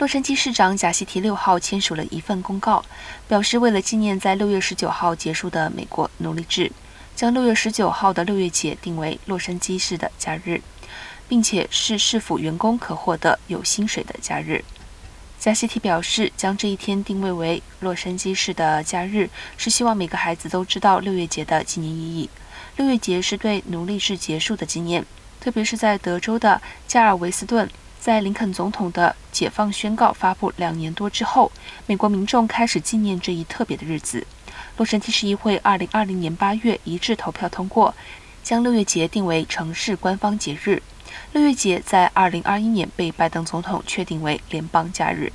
洛杉矶市长贾西提六号签署了一份公告，表示为了纪念在六月十九号结束的美国奴隶制，将六月十九号的六月节定为洛杉矶市的假日，并且是市府员工可获得有薪水的假日。贾西提表示，将这一天定位为洛杉矶市的假日，是希望每个孩子都知道六月节的纪念意义。六月节是对奴隶制结束的纪念，特别是在德州的加尔维斯顿。在林肯总统的解放宣告发布两年多之后，美国民众开始纪念这一特别的日子。洛杉矶市议会2020年8月一致投票通过，将六月节定为城市官方节日。六月节在2021年被拜登总统确定为联邦假日。